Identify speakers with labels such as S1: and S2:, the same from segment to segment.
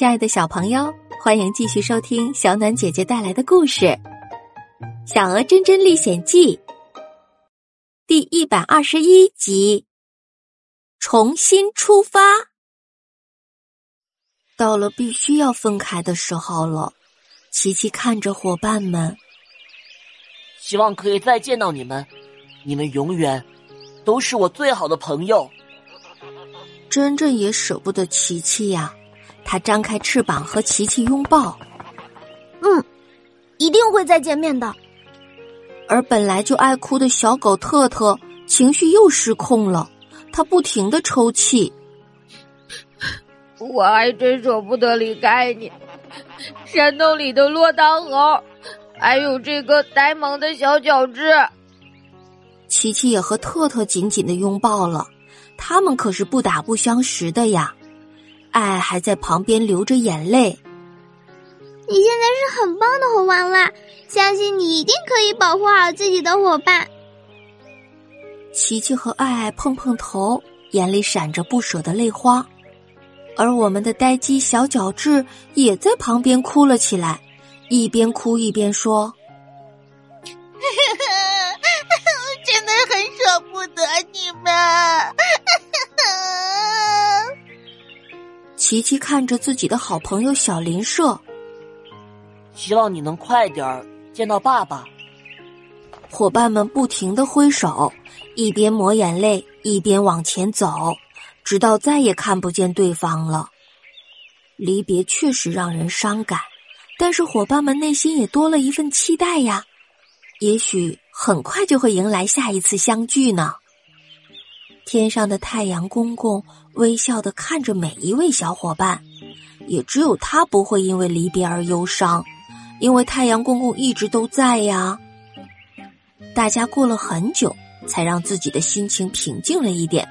S1: 亲爱的小朋友，欢迎继续收听小暖姐姐带来的故事《小鹅真真历险记》第一百二十一集。重新出发，到了必须要分开的时候了。琪琪看着伙伴们，
S2: 希望可以再见到你们，你们永远都是我最好的朋友。
S1: 真真也舍不得琪琪呀。他张开翅膀和琪琪拥抱，
S3: 嗯，一定会再见面的。
S1: 而本来就爱哭的小狗特特情绪又失控了，他不停的抽泣。
S4: 我还真舍不得离开你，山洞里的落汤猴，还有这个呆萌的小角质。
S1: 琪琪也和特特紧紧的拥抱了，他们可是不打不相识的呀。爱还在旁边流着眼泪。
S3: 你现在是很棒的猴娃娃，相信你一定可以保护好自己的伙伴。
S1: 琪琪和爱爱碰碰头，眼里闪着不舍的泪花，而我们的呆鸡小角质也在旁边哭了起来，一边哭一边说：“琪琪看着自己的好朋友小林社，
S2: 希望你能快点儿见到爸爸。
S1: 伙伴们不停的挥手，一边抹眼泪，一边往前走，直到再也看不见对方了。离别确实让人伤感，但是伙伴们内心也多了一份期待呀，也许很快就会迎来下一次相聚呢。天上的太阳公公微笑的看着每一位小伙伴，也只有他不会因为离别而忧伤，因为太阳公公一直都在呀。大家过了很久，才让自己的心情平静了一点。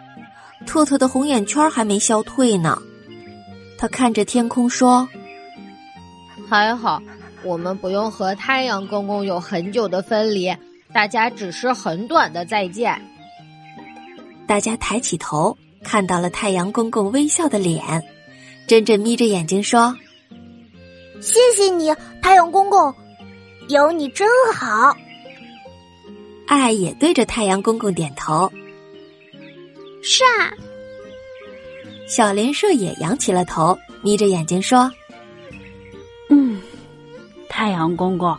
S1: 特特的红眼圈还没消退呢，他看着天空说：“
S4: 还好，我们不用和太阳公公有很久的分离，大家只是很短的再见。”
S1: 大家抬起头，看到了太阳公公微笑的脸。珍珍眯着眼睛说：“
S3: 谢谢你，太阳公公，有你真好。”
S1: 爱也对着太阳公公点头。
S3: 是啊，
S1: 小林社也扬起了头，眯着眼睛说：“
S5: 嗯，太阳公公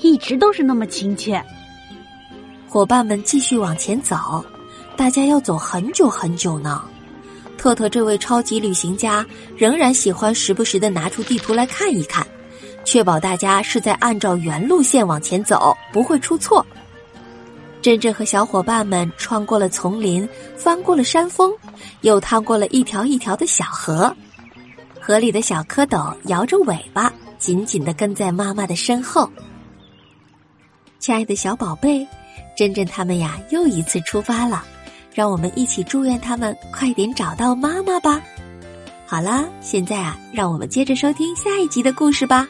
S5: 一直都是那么亲切。”
S1: 伙伴们继续往前走。大家要走很久很久呢。特特这位超级旅行家仍然喜欢时不时的拿出地图来看一看，确保大家是在按照原路线往前走，不会出错。珍珍和小伙伴们穿过了丛林，翻过了山峰，又趟过了一条一条的小河。河里的小蝌蚪摇着尾巴，紧紧的跟在妈妈的身后。亲爱的小宝贝，珍珍他们呀，又一次出发了。让我们一起祝愿他们快点找到妈妈吧。好了，现在啊，让我们接着收听下一集的故事吧。